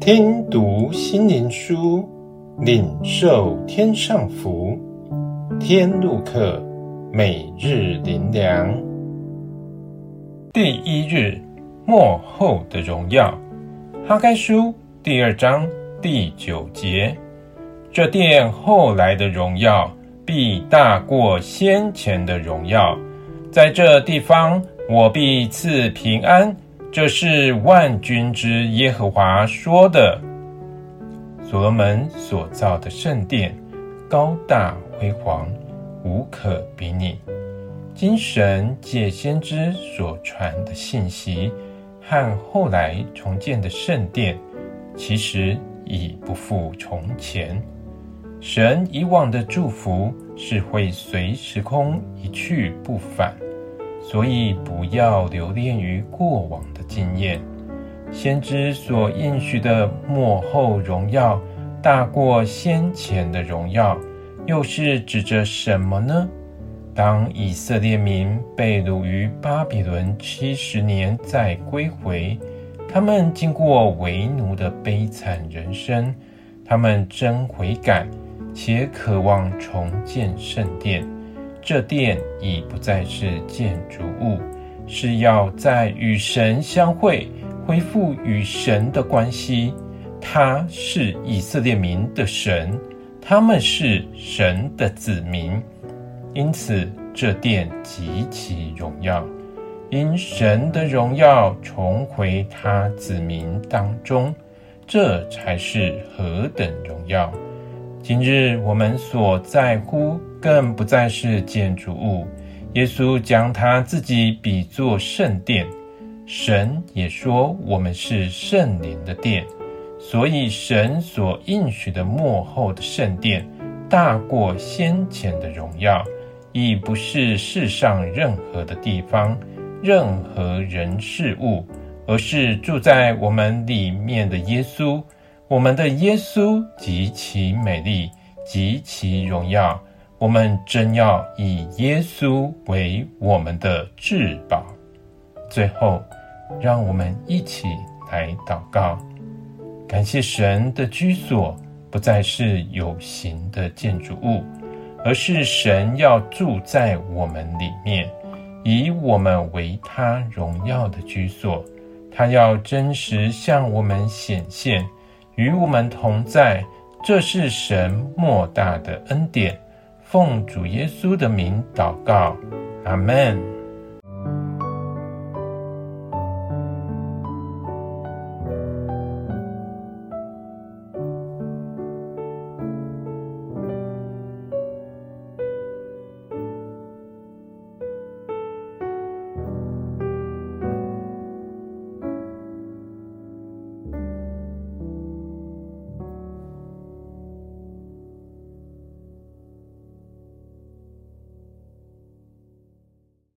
听读心灵书，领受天上福。天路客，每日灵粮。第一日，末后的荣耀。哈该书第二章第九节：这殿后来的荣耀，必大过先前的荣耀。在这地方，我必赐平安。这是万军之耶和华说的。所罗门所造的圣殿，高大辉煌，无可比拟。今神借先知所传的信息，和后来重建的圣殿，其实已不复从前。神以往的祝福是会随时空一去不返。所以不要留恋于过往的经验。先知所应许的末后荣耀，大过先前的荣耀，又是指着什么呢？当以色列民被掳于巴比伦七十年再归回，他们经过为奴的悲惨人生，他们真悔改，且渴望重建圣殿。这殿已不再是建筑物，是要在与神相会，恢复与神的关系。他是以色列民的神，他们是神的子民，因此这殿极其荣耀，因神的荣耀重回他子民当中，这才是何等荣耀！今日我们所在乎，更不再是建筑物。耶稣将他自己比作圣殿，神也说我们是圣灵的殿。所以，神所应许的末后的圣殿，大过先前的荣耀，已不是世上任何的地方、任何人事物，而是住在我们里面的耶稣。我们的耶稣极其美丽，极其荣耀。我们真要以耶稣为我们的至宝。最后，让我们一起来祷告：感谢神的居所不再是有形的建筑物，而是神要住在我们里面，以我们为他荣耀的居所。他要真实向我们显现。与我们同在，这是神莫大的恩典。奉主耶稣的名祷告，阿门。